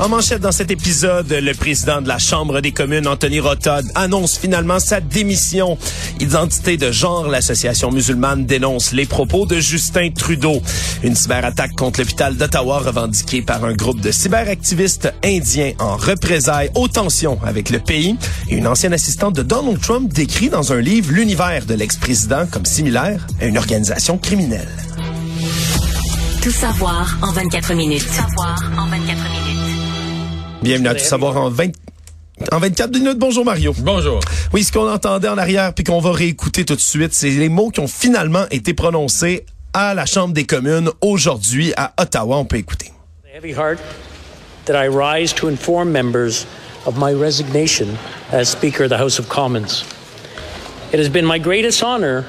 En manchette dans cet épisode, le président de la Chambre des communes, Anthony Rotod, annonce finalement sa démission. Identité de genre, l'association musulmane dénonce les propos de Justin Trudeau. Une cyberattaque contre l'hôpital d'Ottawa revendiquée par un groupe de cyberactivistes indiens en représailles aux tensions avec le pays. Et une ancienne assistante de Donald Trump décrit dans un livre l'univers de l'ex-président comme similaire à une organisation criminelle. Tout savoir en 24 minutes. Tout savoir en 24 minutes. Bienvenue à Tout savoir en 20 en 24 minutes, bonjour Mario. Bonjour. Oui, ce qu'on entendait en arrière puis qu'on va réécouter tout de suite, c'est les mots qui ont finalement été prononcés à la Chambre des communes aujourd'hui à Ottawa. On peut écouter. Heavy heart that I rise to inform members of my resignation as Speaker of the House of Commons. It has been my greatest honor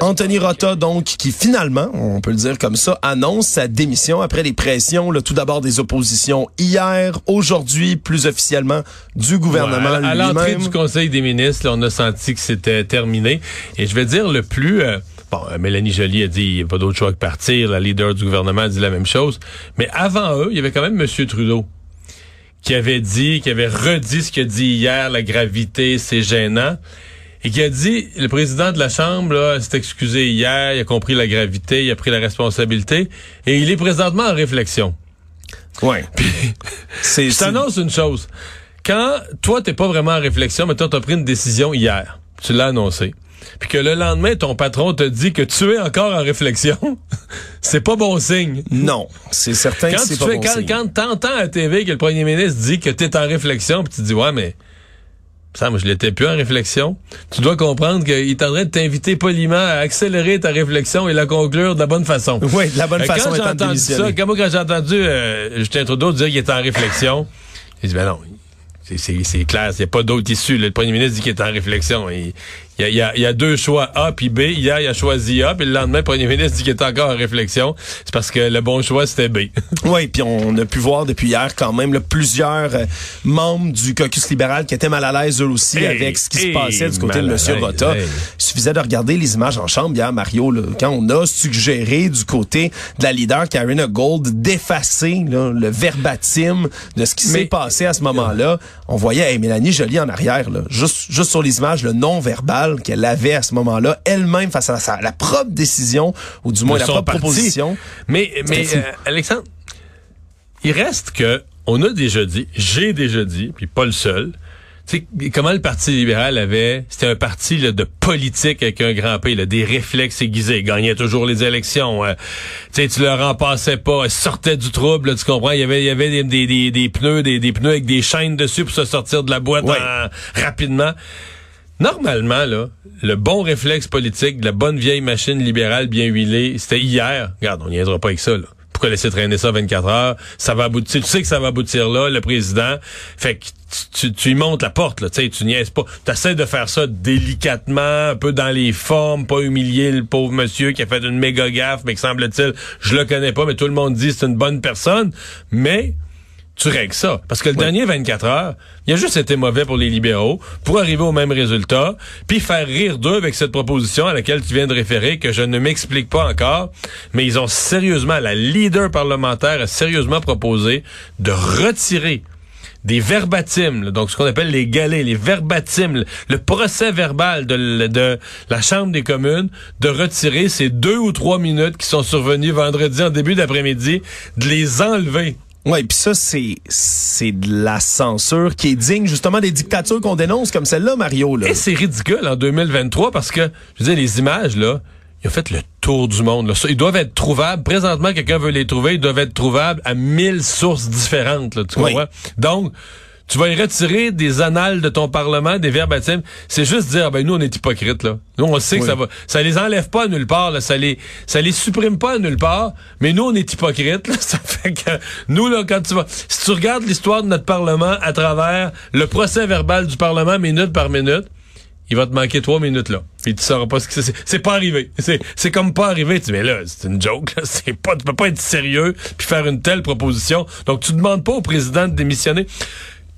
Anthony Rota, donc, qui finalement, on peut le dire comme ça, annonce sa démission après les pressions, là, tout d'abord des oppositions hier, aujourd'hui, plus officiellement, du gouvernement ouais, à, à l'entrée du Conseil des ministres, là, on a senti que c'était terminé. Et je vais dire le plus... euh, Bon, euh, Mélanie Joly a dit il n'y a pas d'autre choix que partir. La leader du gouvernement a dit la même chose. Mais avant eux, il y avait quand même M. Trudeau qui avait dit, qui avait redit ce qu'il a dit hier, la gravité, c'est gênant. Et qui a dit, le président de la Chambre là, s'est excusé hier, il a compris la gravité, il a pris la responsabilité, et il est présentement en réflexion. Ouais. Puis, C'est, je t'annonce une chose. Quand toi, t'es pas vraiment en réflexion, mais toi, t'as pris une décision hier, tu l'as annoncé, puis que le lendemain, ton patron te dit que tu es encore en réflexion, c'est pas bon signe. Non, c'est certain Quand que c'est tu pas fais, bon quand, signe. quand t'entends à TV que le premier ministre dit que t'es en réflexion, puis tu dis ouais mais ça, moi, je l'étais plus en réflexion. Tu dois comprendre qu'il est en train de t'inviter poliment à accélérer ta réflexion et la conclure de la bonne façon. Oui, de la bonne Euh, façon Quand j'ai entendu ça, quand moi, quand j'ai entendu euh, Justin Trudeau dire qu'il était en réflexion, j'ai dit, ben non, c'est- clair, il n'y a pas d'autre issue. là. Le premier ministre dit qu'il est en réflexion. Il, il y, a, il y a- il y a deux choix, A puis B. Hier, il a choisi A, puis le lendemain, le premier ministre dit qu'il est encore en réflexion. C'est parce que le bon choix, c'était B. Oui, puis on a pu voir depuis hier quand même là, plusieurs euh, membres du caucus libéral qui étaient mal à l'aise eux aussi Hey, avec ce qui se passait du côté de M. Rota. hey. Il suffisait de regarder les images en chambre hier, Mario, là, quand on a suggéré du côté de la leader Karina Gold d'effacer le verbatim de ce qui s'est passé à ce moment-là. On voyait hey, Mélanie Joly en arrière, là, juste, juste sur les images, le non-verbal qu'elle avait à ce moment-là, elle-même face à sa, la propre décision, ou du moins de la propre parti. proposition. Mais, mais euh, Alexandre, il reste que on a déjà dit, j'ai déjà dit, puis pas le seul. Tu sais, comment le Parti libéral avait, c'était un parti là, de politique avec un grand P, là, des réflexes aiguisés, Il gagnait toujours les élections. euh, tu sais, tu leur en passais pas, ils sortaient du trouble, là, tu comprends? Il y avait, il y avait des, des, des, des pneus, des, des pneus avec des chaînes dessus pour se sortir de la boîte Ouais. en- rapidement. Normalement, là, le bon réflexe politique de la bonne vieille machine libérale bien huilée, c'était hier. Regarde, on n'y aidera pas avec ça, là. Pourquoi laisser traîner ça 24 heures? Ça va aboutir. Tu sais que ça va aboutir là, le président. Fait que tu, y montes la porte, là. Tu sais, tu niaises pas. Tu essaies de faire ça délicatement, un peu dans les formes, pas humilier le pauvre monsieur qui a fait une méga gaffe, mais que semble-t-il, je le connais pas, mais tout le monde dit c'est une bonne personne. Mais, tu règles ça. Parce que le dernier 24 heures, il a juste été mauvais pour les libéraux pour arriver au même résultat, puis faire rire d'eux avec cette proposition à laquelle tu viens de référer, que je ne m'explique pas encore, mais ils ont sérieusement, la leader parlementaire a sérieusement proposé de retirer des verbatims, donc ce qu'on appelle les galets, les verbatims, le, procès verbal de la Chambre des communes, de retirer ces deux ou trois minutes qui sont survenues vendredi en début d'après-midi, de les enlever. Oui, puis ça, c'est c'est de la censure qui est digne justement des dictatures qu'on dénonce comme celle-là, Mario. Là. Et c'est ridicule en 2023 parce que, je veux dire, les images, là, ils ont fait le tour du monde. Là. Ils doivent être trouvables. Présentement, quelqu'un veut les trouver. Ils doivent être trouvables à mille sources différentes. Là, tu Oui. comprends? Donc, tu vas y retirer des annales de ton Parlement, des verbatims. C'est juste dire, ben nous, on est hypocrites. Là. Nous, on sait que ça va. Ça les enlève pas à nulle part. Là. Ça les ça les supprime pas à nulle part. Mais nous, on est hypocrites. Là. Ça fait que nous, là, quand tu vas... Si tu regardes l'histoire de notre Parlement à travers le procès verbal du Parlement minute par minute, il va te manquer trois minutes là. Puis tu sauras pas ce que c'est. C'est pas arrivé. C'est, c'est comme pas arrivé. Tu dis, mais là, c'est une joke. Là. C'est pas, tu peux pas être sérieux puis faire une telle proposition. Donc tu demandes pas au président de démissionner,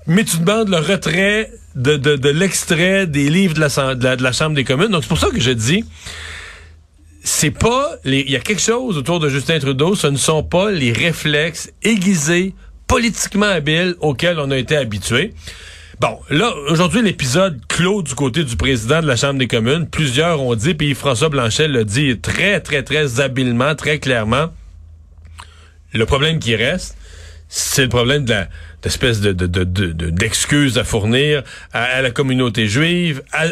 mais tu demandes le retrait de, de, l'extrait des livres de la, de la, Chambre des communes. Donc c'est pour ça que je dis, c'est pas les, il y a quelque chose autour de Justin Trudeau. Ce ne sont pas les réflexes aiguisés, politiquement habiles auxquels on a été habitués. Bon, là, aujourd'hui, l'épisode clos du côté du président de la Chambre des communes. Plusieurs ont dit, puis François Blanchet l'a dit très, très, très habilement, très clairement. Le problème qui reste, c'est le problème de la, d'espèce de, de, de, de, d'excuses à fournir à, la communauté juive, à,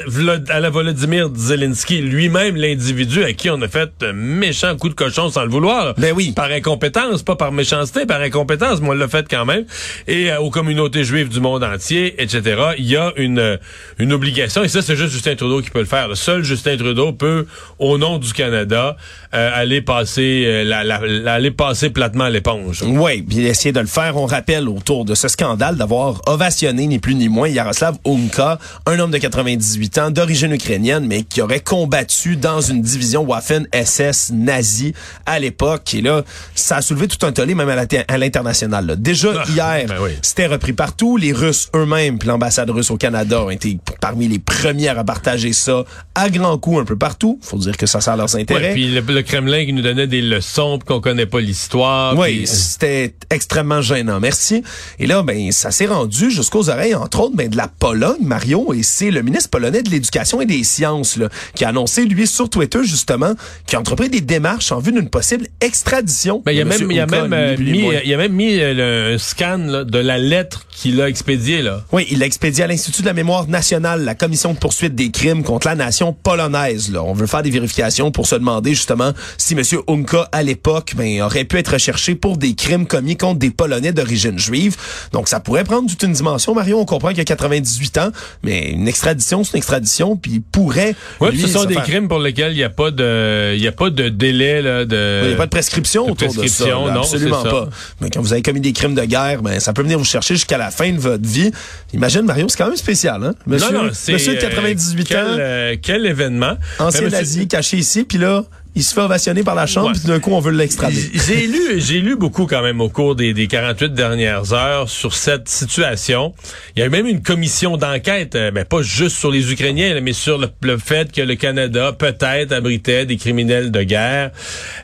à la Volodymyr Zelensky, lui-même l'individu à qui on a fait un méchant coup de cochon sans le vouloir. Ben oui. Par incompétence, pas par méchanceté, par incompétence, mais on l'a fait quand même. Et euh, aux communautés juives du monde entier, etc. Il y a une, une obligation, et ça c'est juste Justin Trudeau qui peut le faire. Le seul Justin Trudeau peut, au nom du Canada, euh, aller passer euh, la, la, aller passer platement l'éponge. Oui, puis essayer de le faire. On rappelle autour de ce scandale d'avoir ovationné ni plus ni moins Yaroslav Unka, un homme de 98 ans d'origine ukrainienne, mais qui aurait combattu dans une division Waffen SS nazie à l'époque. Et là, ça a soulevé tout un tollé même à l'international. Déjà ah, hier, ben c'était repris partout. Les Russes eux-mêmes, puis l'ambassade russe au Canada ont été parmi les premières à partager ça à grands coups un peu partout. Faut dire que ça sert leurs intérêts. puis le, Kremlin qui nous donnait des leçons qu'on connaît pas l'histoire. Oui, c'était extrêmement gênant. Merci. Et là, ben, ça s'est rendu jusqu'aux oreilles, entre autres, ben, de la Pologne, Mario, et c'est le ministre polonais de l'Éducation et des Sciences là, qui a annoncé, lui, sur Twitter, justement, qu'il a entrepris des démarches en vue d'une possible extradition. Ben, il, a même, il, a même, euh, mis, il a même mis euh, le scan là, de la lettre qu'il a expédiée. Là. Oui, il l'a expédié à l'Institut de la mémoire nationale, la commission de poursuite des crimes contre la nation polonaise. Là. On veut faire des vérifications pour se demander, justement, si M. Unka, à l'époque, ben, aurait pu être recherché pour des crimes commis contre des Polonais d'origine juive. Donc, ça pourrait prendre toute une dimension. Mario, on comprend qu'il a 98 ans, mais une extradition, c'est une extradition, puis il pourrait. Oui, ce sont des crimes pour lesquels il n'y a pas de, il y a pas de délai là, de. Il n'y a pas de prescription autour de ça. non, absolument pas. Mais quand vous avez commis des crimes de guerre, ben ça peut venir vous chercher jusqu'à la fin de votre vie. Imagine Mario, c'est quand même spécial, hein? Monsieur, non, non, monsieur de 98 euh, ans. Euh, quel événement? Ancien nazi caché ici, puis là, il se fait ovationner par la Chambre, puis d'un coup, on veut l'extrader. J'ai lu, j'ai lu beaucoup quand même au cours des, des 48 dernières heures sur cette situation. Il y a eu même une commission d'enquête, euh, mais pas juste sur les Ukrainiens, mais sur le, fait que le Canada peut-être abritait des criminels de guerre.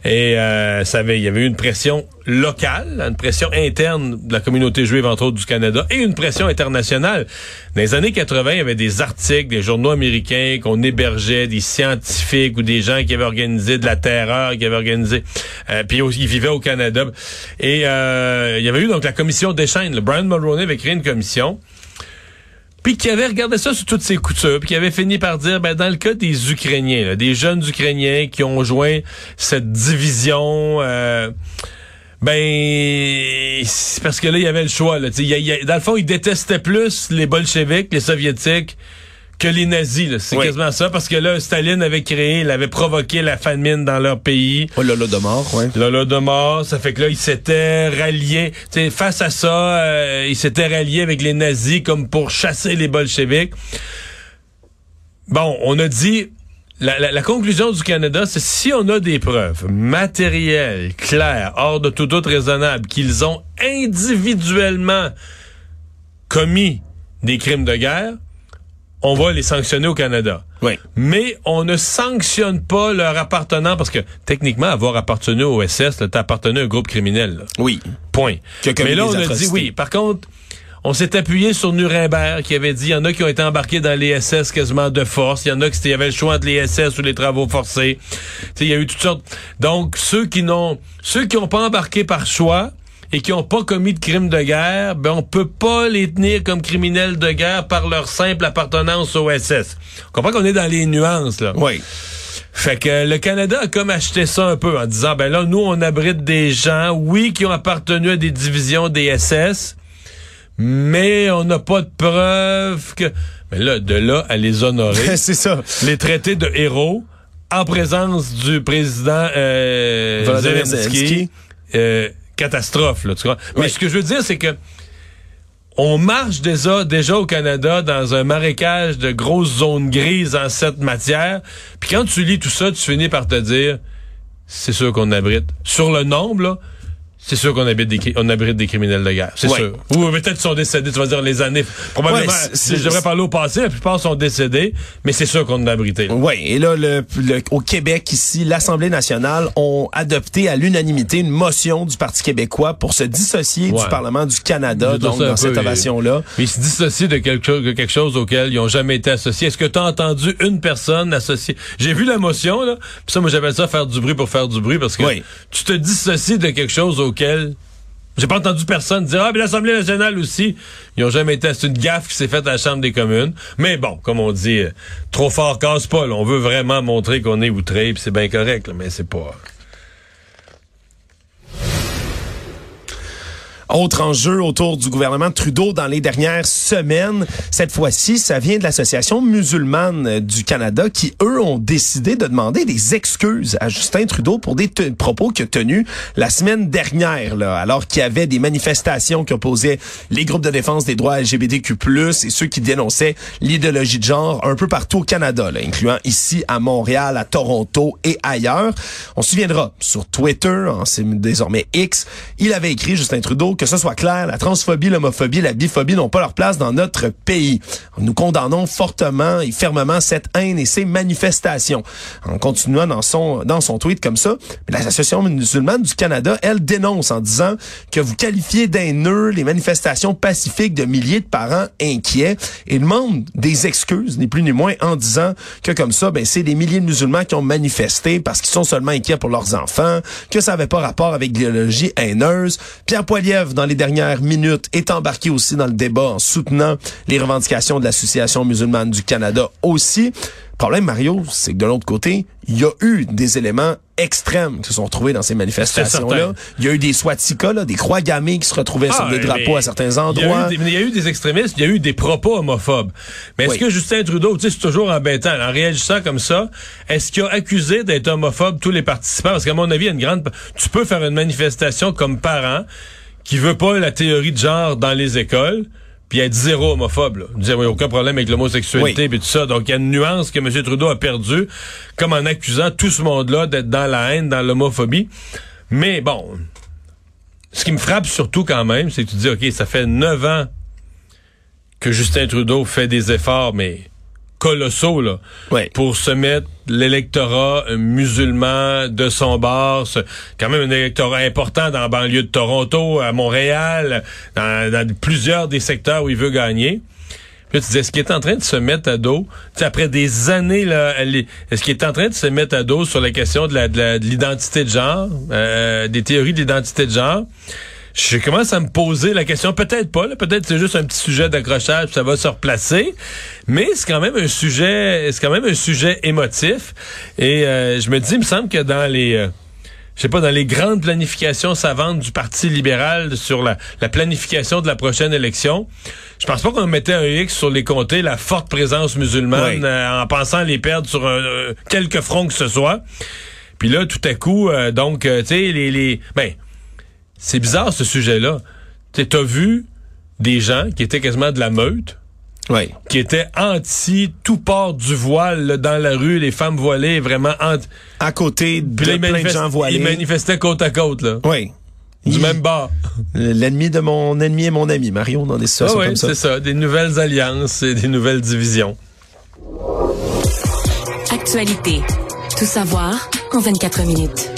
Et euh, ça avait, il y avait eu une pression locale, une pression interne de la communauté juive, entre autres du Canada, et une pression internationale. Dans les années 80, il y avait des articles, des journaux américains qu'on hébergeait, des scientifiques ou des gens qui avaient organisé de la terreur, qui avaient organisé, euh, puis ils vivaient au Canada. Et euh, il y avait eu donc la commission d'échange. Brian Mulroney avait créé une commission puis qui avait regardé ça sur toutes ses coutures, puis qui avait fini par dire, ben dans le cas des Ukrainiens, des jeunes Ukrainiens qui ont joint cette division, euh, ben, c'est parce que là, il y avait le choix. Là. dans le fond, ils détestaient plus les bolcheviks, les soviétiques, que les nazis. C'est quasiment ça, parce que là, Staline avait créé, il avait provoqué la famine dans leur pays. Oh, l'Holodomor, ouais. L'Holodomor, ça fait que là, ils s'étaient ralliés. T'sais, face à ça, euh, ils s'étaient ralliés avec les nazis comme pour chasser les bolcheviks. Bon, on a dit, la, conclusion du Canada, c'est si on a des preuves matérielles, claires, hors de tout doute raisonnable, qu'ils ont individuellement commis des crimes de guerre, on va les sanctionner au Canada. Oui. Mais on ne sanctionne pas leur appartenant parce que techniquement, avoir appartenu au SS, t'as appartenu à un groupe criminel. Oui. Point. Mais là, on a dit oui. Par contre, on s'est appuyé sur Nuremberg qui avait dit, il y en a qui ont été embarqués dans les SS quasiment de force, il y en a qui y avait le choix entre les SS ou les travaux forcés. Il y a eu toutes sortes. Donc, ceux qui n'ont, ceux qui n'ont pas embarqué par choix, et qui n'ont pas commis de crimes de guerre, ben on peut pas les tenir comme criminels de guerre par leur simple appartenance au SS. On comprend qu'on est dans les nuances là. Oui. Fait que le Canada a comme acheté ça un peu en disant ben là nous on abrite des gens oui qui ont appartenu à des divisions des SS mais on n'a pas de preuves que. Mais là, de là à les honorer. c'est ça. Les traités de héros en présence du président euh, Zelensky. Euh, catastrophe, là, tu vois. Mais ce que je veux dire, c'est que on marche déjà, déjà au Canada dans un marécage de grosses zones grises en cette matière. Puis quand tu lis tout ça, tu finis par te dire, c'est sûr qu'on abrite. Sur le nombre, là, c'est sûr qu'on habite des, on abrite des criminels de guerre, c'est Ouais. sûr. Ou peut-être sont décédés, tu vas dire les années. Probablement, Ouais, c'est- je devrais parler au passé, la plupart sont décédés, mais c'est sûr qu'on a abrité. Oui, et là, le, le- au Québec, ici, l'Assemblée nationale ont adopté à l'unanimité une motion du Parti québécois pour se dissocier Ouais. du Parlement du Canada, donc dans cette et- ovation-là. Ils se dissocient de quelque chose, de quelque chose auquel ils ont jamais été associés. Est-ce que tu as entendu une personne associée? J'ai vu la motion, là. Puis ça, moi, j'appelle ça faire du bruit pour faire du bruit parce que tu te dissocies de quelque chose auquel j'ai pas entendu personne dire, ah, mais l'Assemblée nationale aussi. Ils ont jamais été, c'est une gaffe qui s'est faite à la Chambre des communes. Mais bon, comme on dit, euh, trop fort casse pas. On veut vraiment montrer qu'on est outré, puis c'est bien correct, là, mais c'est pas... Autre enjeu autour du gouvernement Trudeau dans les dernières semaines, cette fois-ci, ça vient de l'Association musulmane du Canada qui, eux, ont décidé de demander des excuses à Justin Trudeau pour des propos qu'il a tenus la semaine dernière, là, alors qu'il y avait des manifestations qui opposaient les groupes de défense des droits LGBTQ+, et ceux qui dénonçaient l'idéologie de genre un peu partout au Canada, là, incluant ici à Montréal, à Toronto et ailleurs. On se souviendra, sur Twitter, en- c'est désormais X, il avait écrit, Justin Trudeau, que ce soit clair, la transphobie, l'homophobie, la biphobie n'ont pas leur place dans notre pays. Nous condamnons fortement et fermement cette haine et ces manifestations. En continuant dans son, dans son tweet comme ça, l'Association musulmane du Canada, elle dénonce en disant que vous qualifiez d'haineux les manifestations pacifiques de milliers de parents inquiets et demande des excuses, ni plus ni moins, en disant que comme ça, ben, c'est des milliers de musulmans qui ont manifesté parce qu'ils sont seulement inquiets pour leurs enfants, que ça n'avait pas rapport avec l'idéologie haineuse. Pierre Poilievre, dans les dernières minutes, est embarqué aussi dans le débat en soutenant les revendications de l'Association musulmane du Canada aussi. Problème, Mario, c'est que de l'autre côté, il y a eu des éléments extrêmes qui se sont retrouvés dans ces manifestations-là. Il y a eu des swastikas, là, des croix gammées qui se retrouvaient sur Ah, des drapeaux à certains endroits. Il y, a eu des, il y a eu des extrémistes, il y a eu des propos homophobes. Mais est-ce Oui. que Justin Trudeau, tu sais, c'est toujours embêtant, en réagissant comme ça, est-ce qu'il a accusé d'être homophobe tous les participants? Parce qu'à mon avis, il y a une grande... Tu peux faire une manifestation comme parent qui veut pas la théorie de genre dans les écoles, puis être zéro homophobe. Là. Dire, oui, aucun problème avec l'homosexualité, puis tout ça. Donc, il y a une nuance que M. Trudeau a perdue, comme en accusant tout ce monde-là d'être dans la haine, dans l'homophobie. Mais bon, ce qui me frappe surtout quand même, c'est que tu dis, OK, ça fait neuf ans que Justin Trudeau fait des efforts, mais colossaux, là, Ouais. pour se mettre l'électorat euh, musulman de son bord. Ce- quand même un électorat important dans la banlieue de Toronto, à Montréal, dans, dans plusieurs des secteurs où il veut gagner. Puis là, tu dis, est-ce qu'il est en train de se mettre à dos, tu sais, après des années, là, est-ce qu'il est en train de se mettre à dos sur la question de la- de la- de l'identité de, genre, euh, des théories de l'identité de genre? Je commence à me poser la question, peut-être pas, là, peut-être c'est juste un petit sujet d'accrochage, ça va se replacer, mais c'est quand même un sujet, c'est quand même un sujet émotif. Et euh, je me dis, il me semble que dans les, euh, je sais pas, dans les grandes planifications savantes du Parti libéral sur la, la planification de la prochaine élection, je pense pas qu'on mettait un X sur les comtés, la forte présence musulmane, Oui. euh, en pensant les perdre sur un, euh, quelques fronts que ce soit. Puis là, tout à coup, euh, donc, euh, tu sais, les, les, ben, c'est bizarre ce sujet-là. Tu as vu des gens qui étaient quasiment de la meute, Oui. qui étaient anti tout port du voile là, dans la rue, les femmes voilées, vraiment anti. À côté de plein de gens voilés. ils manifestaient côte à côte, là. Oui. Du Il- même bord. L'ennemi de mon ennemi est mon ami, Mario, dans des Ah situations oui, comme ça. c'est ça. Des nouvelles alliances et des nouvelles divisions. Actualité. Tout savoir en 24 minutes.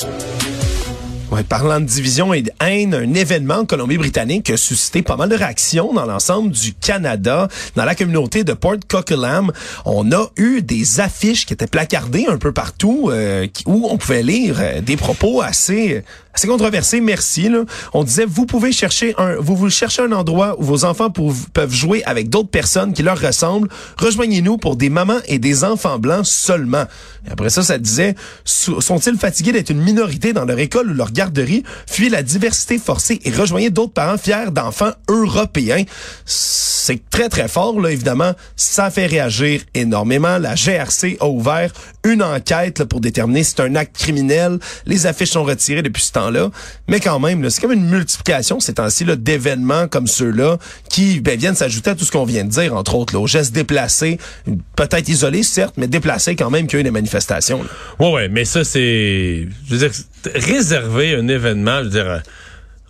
Parlant de division et de haine, un événement en Colombie-Britannique a suscité pas mal de réactions dans l'ensemble du Canada. Dans la communauté de Port Coquitlam, on a eu des affiches qui étaient placardées un peu partout euh, où on pouvait lire euh, des propos assez assez controversés. Merci. Là. On disait vous pouvez chercher un vous vous cherchez un endroit où vos enfants peuvent jouer avec d'autres personnes qui leur ressemblent. Rejoignez-nous pour des mamans et des enfants blancs seulement. Après ça, ça disait sont-ils fatigués d'être une minorité dans leur école ou leur garderie? Fuyez la diversité forcée et rejoignez d'autres parents fiers d'enfants européens. C'est très, très fort, là, évidemment. Ça fait réagir énormément. La GRC a ouvert une enquête pour déterminer si c'est un acte criminel. Les affiches sont retirées depuis ce temps Mais quand même, c'est comme une multiplication ces temps-ci d'événements comme ceux-là qui ben, viennent s'ajouter à tout ce qu'on vient de dire, entre autres, là, aux gestes déplacés, peut-être isolés, certes, mais déplacés quand même qu'il y a eu des manifestations. Oui, ouais, mais ça, c'est... Je veux dire, réserver un événement, je veux dire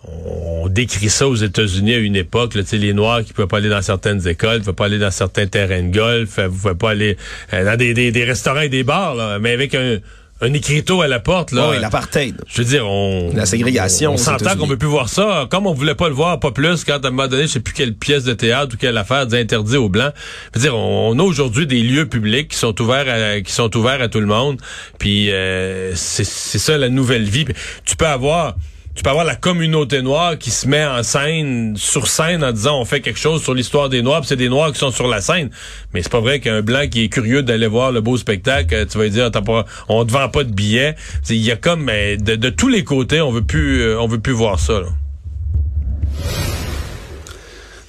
on décrit ça aux États-Unis à une époque, là, les Noirs qui ne pouvaient pas aller dans certaines écoles, ne pouvaient pas aller dans certains terrains de golf, ne pouvaient pas aller euh, dans des, des, restaurants et des bars, là, mais avec un, un écriteau à la porte. Là, oui, l'apartheid. Je veux dire, on... La ségrégation. On, s'entend qu'on peut plus voir ça. Comme on voulait pas le voir, pas plus, quand à un moment donné, je sais plus quelle pièce de théâtre ou quelle affaire d'interdit aux Blancs. Je veux dire, on, a aujourd'hui des lieux publics qui sont ouverts à, qui sont ouverts à tout le monde. Puis euh, c'est ça la nouvelle vie. tu peux avoir tu peux avoir la communauté noire qui se met en scène, sur scène, en disant on fait quelque chose sur l'histoire des Noirs, c'est des Noirs qui sont sur la scène. Mais c'est pas vrai qu'un blanc qui est curieux d'aller voir le beau spectacle, tu vas dire t'as pas, on te vend pas de billets. Il y a comme de, de, tous les côtés, on veut plus, euh, on veut plus voir ça. Là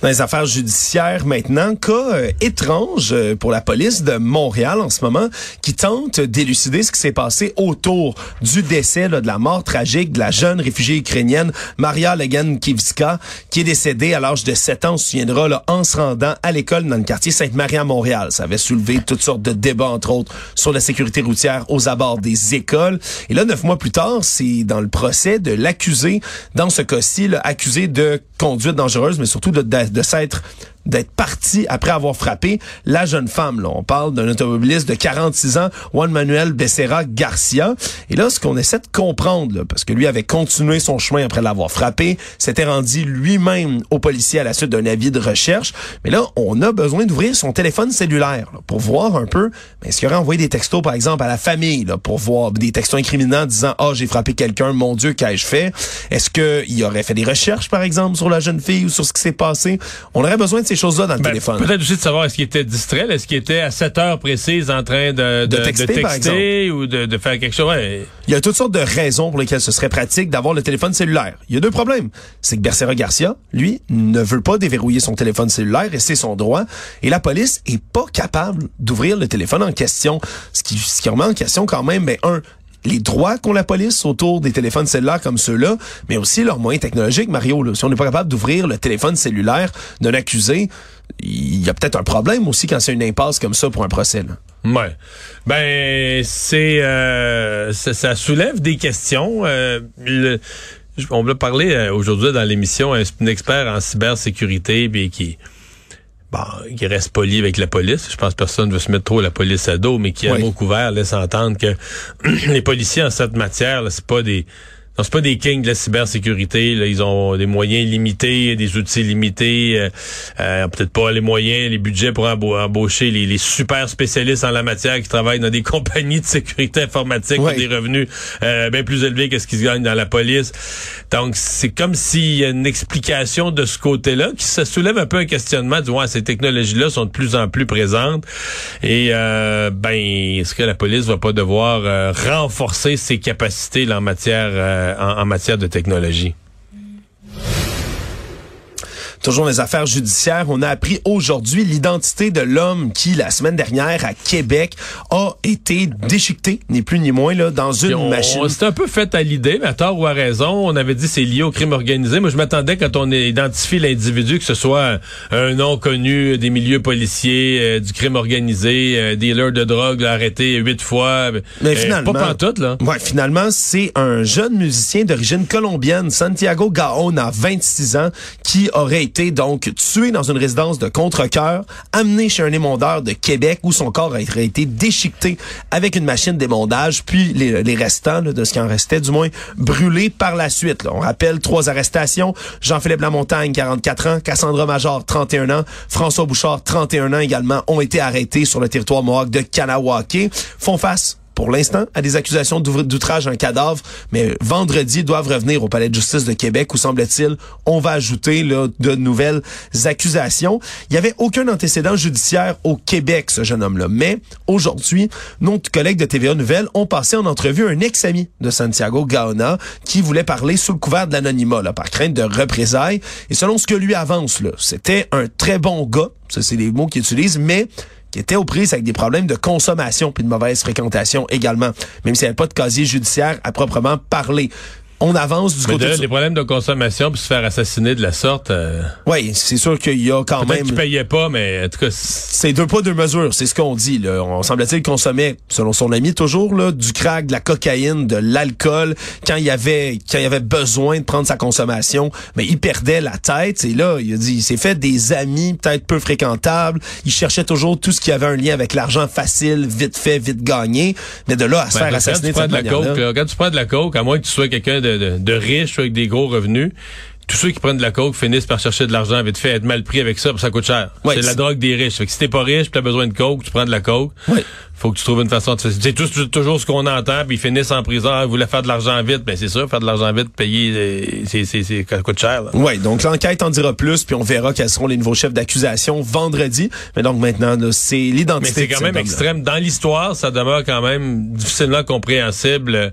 dans les affaires judiciaires maintenant. Cas euh, étrange euh, pour la police de Montréal en ce moment qui tente d'élucider ce qui s'est passé autour du décès de la mort tragique de la jeune réfugiée ukrainienne Maria Legan-Kivska qui est décédée à l'âge de 7 ans, on se souviendra, là, en se rendant à l'école dans le quartier Sainte-Marie à Montréal. Ça avait soulevé toutes sortes de débats, entre autres, sur la sécurité routière aux abords des écoles. Et là, neuf mois plus tard, c'est dans le procès de l'accusé, dans ce cas-ci, accusé de conduite dangereuse, mais surtout de s'être d'être parti après avoir frappé la jeune femme. Là. On parle d'un automobiliste de 46 ans, Juan Manuel Becerra Garcia. Et là, ce qu'on essaie de comprendre, là, parce que lui avait continué son chemin après l'avoir frappé, s'était rendu lui-même au policier à la suite d'un avis de recherche. Mais là, on a besoin d'ouvrir son téléphone cellulaire pour voir un peu, est-ce qu'il aurait envoyé des textos, par exemple, à la famille, là, pour voir des textos incriminants disant, ah, oh, j'ai frappé quelqu'un, mon Dieu, qu'ai-je fait? Est-ce qu'il aurait fait des recherches, par exemple, sur la jeune fille ou sur ce qui s'est passé? On aurait besoin de ces choses-là dans le ben, téléphone? Peut-être aussi de savoir est-ce qu'il était distrait, est-ce qu'il était à 7 heures précises en train de, de, texter, ou de, faire quelque chose? Il y a toutes sortes de raisons pour lesquelles ce serait pratique d'avoir le téléphone cellulaire. Il y a deux problèmes. C'est que Bercera Garcia, lui, ne veut pas déverrouiller son téléphone cellulaire et c'est son droit. Et la police est pas capable d'ouvrir le téléphone en question. Ce qui, ce qui remet en question quand même, mais un, les droits qu'ont la police autour des téléphones cellulaires comme ceux-là, mais aussi leurs moyens technologiques, Mario. Si on n'est pas capable d'ouvrir le téléphone cellulaire d'un accusé, il y a peut-être un problème aussi quand c'est une impasse comme ça pour un procès. Là. Ouais. Ben c'est euh, ça, soulève des questions. Euh, on va parler euh, aujourd'hui dans l'émission un, expert en cybersécurité puis qui bon, qui reste poli avec la police. Je pense que personne ne veut se mettre trop la police à dos, mais qui, a mot couvert, laisse entendre que les policiers en cette matière, c'est pas des non, c'est pas des kings de la cybersécurité. Là. Ils ont des moyens limités, des outils limités, euh, euh, peut-être pas les moyens, les budgets pour embaucher les, les, super spécialistes en la matière qui travaillent dans des compagnies de sécurité informatique qui ont des revenus euh, bien plus élevés que ce qu'ils gagnent dans la police. Donc, c'est comme s'il y a une explication de ce côté-là qui se soulève un peu un questionnement du ouais, ces technologies-là sont de plus en plus présentes. Et euh, ben, est-ce que la police va pas devoir renforcer ses capacités là, en matière euh, en, matière de technologie. Toujours les affaires judiciaires, on a appris aujourd'hui l'identité de l'homme qui, la semaine dernière, à Québec, a été déchiqueté, ni plus ni moins, là, dans une machine. C'est un peu fait à l'idée, mais à tort ou à raison. On avait dit c'est lié au crime organisé. Moi, je m'attendais quand on identifie l'individu que ce soit un nom connu des milieux policiers, euh, du crime organisé, euh, dealer de drogue, arrêté huit fois. Mais euh, finalement, pas tout là. Ouais, finalement, c'est un jeune musicien d'origine colombienne, Santiago Gaon, à 26 ans, qui aurait été donc tué dans une résidence de contre-cœur, amené chez un émondeur de Québec où son corps aurait été déchiqueté avec une machine d'émondage, puis les, restants de ce qui en restait, du moins, brûlés par la suite. On rappelle trois arrestations. Jean-Philippe Lamontagne, 44 ans, Cassandra Major, 31 ans, François Bouchard, 31 ans également, ont été arrêtés sur le territoire mohawk de Kanawake. Font face pour l'instant à des accusations d'outrage à un cadavre, mais vendredi doivent revenir au palais de justice de Québec où semble-t-il on va ajouter là, de nouvelles accusations. Il y avait aucun antécédent judiciaire au Québec ce jeune homme-là, mais aujourd'hui, nos collègues de TVA Nouvelles ont passé en entrevue un ex-ami de Santiago Gaona qui voulait parler sous le couvert de l'anonymat par crainte de représailles. Et selon ce que lui avance là, c'était un très bon gars, ça c'est les mots qu'il utilise, mais qui était aux prises avec des problèmes de consommation puis de mauvaise fréquentation également, même s'il n'y avait pas de casier judiciaire à proprement parler. On avance du Mais côté de du... des problèmes de consommation puis se faire assassiner de la sorte. euh, Oui, c'est sûr qu'il y a quand même... qu'ils payaient pas, mais en tout cas, c'est- deux poids, deux mesures, c'est ce qu'on dit. Là. On semble-t-il consommait, selon son ami toujours, là, du crack, de la cocaïne, de l'alcool, quand il y avait quand il avait besoin de prendre sa consommation, mais il perdait la tête. Et là, il a dit, il s'est fait des amis peut-être peu fréquentables. Il cherchait toujours tout ce qui avait un lien avec l'argent facile, vite fait, vite gagné. Mais de là à se Ben, faire quand assassiner tu de cette de la coke, là, quand tu prends de la coke, à moins que tu sois quelqu'un de, de, de riche avec des gros revenus, tous ceux qui prennent de la coke finissent par chercher de l'argent vite fait, être mal pris avec ça, parce que ça coûte cher. Ouais, c'est la drogue des riches. Fait que si t'es pas riche, tu as besoin de coke, tu prends de la coke. Ouais. Faut que tu trouves une façon de C'est toujours ce qu'on entend, puis ils finissent en prison, ah, ils voulaient faire de l'argent vite? Ben c'est ça, faire de l'argent vite, payer, euh, c'est, c'est, c'est, ça coûte cher. là. Oui, donc l'enquête en dira plus, puis on verra quels seront les nouveaux chefs d'accusation vendredi. Mais donc maintenant, c'est l'identité. Mais c'est quand même extrême. Dans l'histoire, ça demeure quand même difficilement compréhensible euh,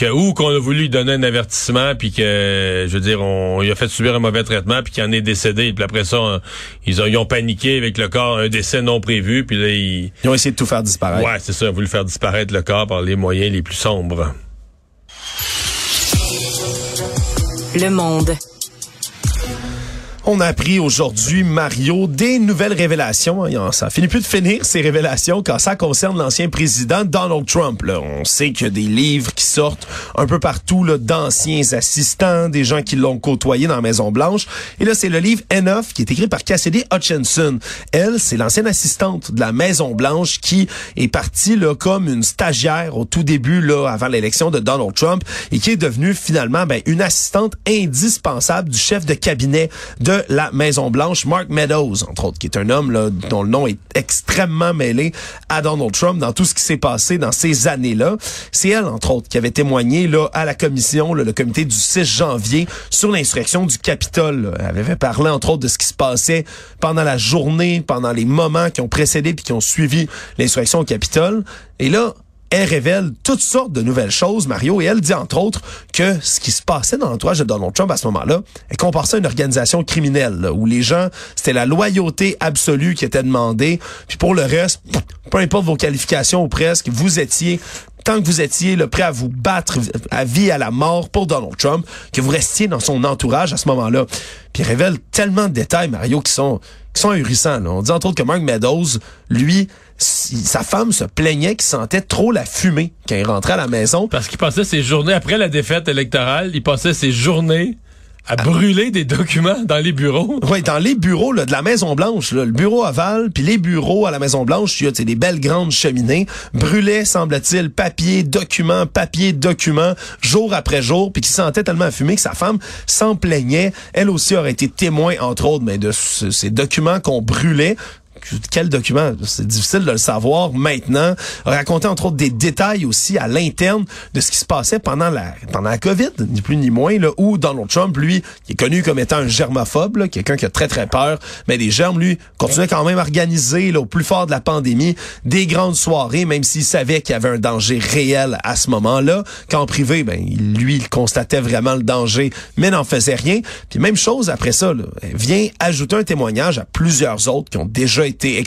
que ou qu'on a voulu lui donner un avertissement puis que je veux dire on il a fait subir un mauvais traitement puis qu'il en est décédé puis après ça on- ils ont ils ont paniqué avec le corps un décès non prévu puis là ils Ils ont essayé de tout faire disparaître. ouais c'est ça ils ont voulu faire disparaître le corps par les moyens les plus sombres. Le monde. On a appris aujourd'hui, Mario, des nouvelles révélations. hein. Ça finit plus de finir, ces révélations, quand ça concerne l'ancien président Donald Trump. On sait qu'il y a des livres qui sortent un peu partout d'anciens assistants, des gens qui l'ont côtoyé dans la Maison-Blanche. Et là, c'est le livre Enough qui est écrit par Cassidy Hutchinson. Elle, c'est l'ancienne assistante de la Maison-Blanche qui est partie là, comme une stagiaire au tout début, là, avant l'élection de Donald Trump, et qui est devenue finalement ben, une assistante indispensable du chef de cabinet de la Maison-Blanche, Mark Meadows, entre autres, qui est un homme dont le nom est extrêmement mêlé à Donald Trump dans tout ce qui s'est passé dans ces années-là. C'est elle, entre autres, qui avait témoigné là, à la commission, le comité du 6 janvier, sur l'insurrection du Capitole. Elle avait parlé, entre autres, de ce qui se passait pendant la journée, pendant les moments qui ont précédé puis qui ont suivi l'insurrection au Capitole. Et là, elle révèle toutes sortes de nouvelles choses, Mario, et elle dit entre autres que ce qui se passait dans l'entourage de Donald Trump à ce moment-là, elle compare ça à une organisation criminelle, là, où les gens, c'était la loyauté absolue qui était demandée, puis pour le reste, peu importe vos qualifications ou presque, vous étiez tant que vous étiez là, prêt à vous battre à vie à la mort pour Donald Trump, que vous restiez dans son entourage à ce moment-là. Puis il révèle tellement de détails, Mario, qui sont qui sont. On dit entre autres que Mark Meadows, lui, si- sa femme se plaignait qu'il sentait trop la fumée quand il rentrait à la maison. Parce qu'il passait ses journées après la défaite électorale, il passait ses journées à brûler des documents dans les bureaux. Oui, dans les bureaux là, de la Maison Blanche, là, le bureau aval, puis les bureaux à la Maison Blanche, il y a des belles grandes cheminées, brûlaient, semble-t-il, papier, documents, papier, documents, jour après jour, puis qui sentait tellement fumé que sa femme s'en plaignait. Elle aussi aurait été témoin, entre autres, mais de ce- ces documents qu'on brûlait. Quel document? C'est difficile de le savoir maintenant. Raconter entre autres des détails aussi à l'interne de ce qui se passait pendant la pendant la COVID, ni plus ni moins, là, où Donald Trump, lui, qui est connu comme étant un germaphobe, quelqu'un qui a très très peur, mais des germes, lui, continuait quand même à organiser là, au plus fort de la pandémie des grandes soirées, même s'il savait qu'il y avait un danger réel à ce moment-là. Qu'en privé, ben lui, il constatait vraiment le danger, mais n'en faisait rien. Puis même chose après ça, là, vient ajouter un témoignage à plusieurs autres qui ont déjà été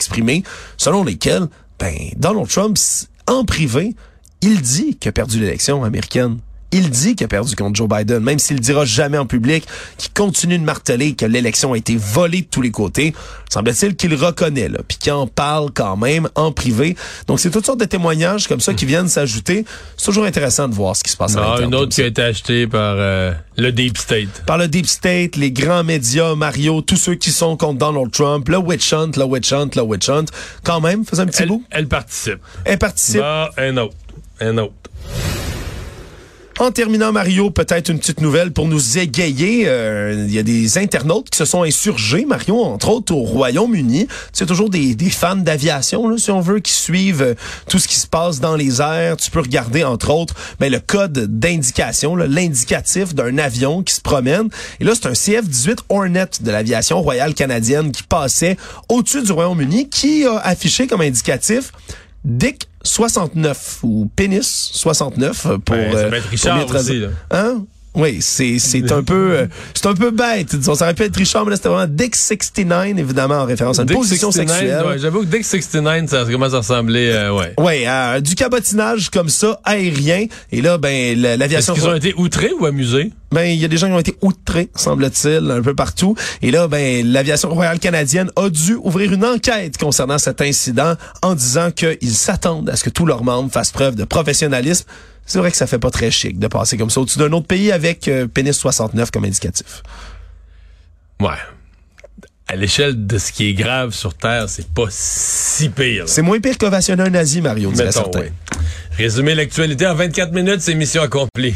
selon lesquels, ben Donald Trump, en privé, il dit qu'il a perdu l'élection américaine. Il dit qu'il a perdu contre Joe Biden, même s'il le dira jamais en public, qu'il continue de marteler que l'élection a été volée de tous les côtés. Semble-t-il qu'il reconnaît, là, puis qu'il en parle quand même en privé. Donc, c'est toutes sortes de témoignages comme ça qui viennent s'ajouter. C'est toujours intéressant de voir ce qui se passe Ah, une autre qui a été achetée par euh, le Deep State. par le Deep State, les grands médias, Mario, tous ceux qui sont contre Donald Trump, le witch hunt, le witch hunt, le witch hunt. Quand même, faisait un petit Elle, bout. elle participe. Elle participe. Ah, un autre. Un autre. En terminant, Mario, peut-être une petite nouvelle pour nous égayer. Euh, Il y a des internautes qui se sont insurgés, Mario, entre autres au Royaume-Uni. C'est toujours des, fans d'aviation, si on veut, qui suivent euh, tout ce qui se passe dans les airs. Tu peux regarder, entre autres, ben, le code d'indication, l'indicatif d'un avion qui se promène. Et là, c'est un CF-18 Hornet de l'aviation royale canadienne qui passait au-dessus du Royaume-Uni, qui a affiché comme indicatif Dick 69 ou Pénis 69 pour Ben, ça euh, être pour Richard bien traduire. Hein? Oui, c'est c'est un peu euh, c'est un peu bête. Disons, ça aurait pu être Richard, mais là c'était vraiment Dick 69 évidemment en référence à une Dick position 69, sexuelle. ouais, J'avoue que Dick 69, ça commence à ressembler, euh, ouais. Ouais, euh, du cabotinage comme ça aérien et là ben l- Est-ce l'aviation qu'ils ont été outrés ou amusés? ben il y a des gens qui ont été outrés semble-t-il un peu partout et là ben l'aviation royale canadienne a dû ouvrir une enquête concernant cet incident en disant qu'ils s'attendent à ce que tous leurs membres fassent preuve de professionnalisme. C'est vrai que ça fait pas très chic de passer comme ça au-dessus d'un autre pays avec euh, pénis 69 comme indicatif. Ouais. À l'échelle de ce qui est grave sur Terre, c'est pas si pire. C'est moins pire qu'ovationner un nazi, Mario, dirait Mettons, certains. ouais. Résumer l'actualité en 24 minutes, c'est mission accomplie.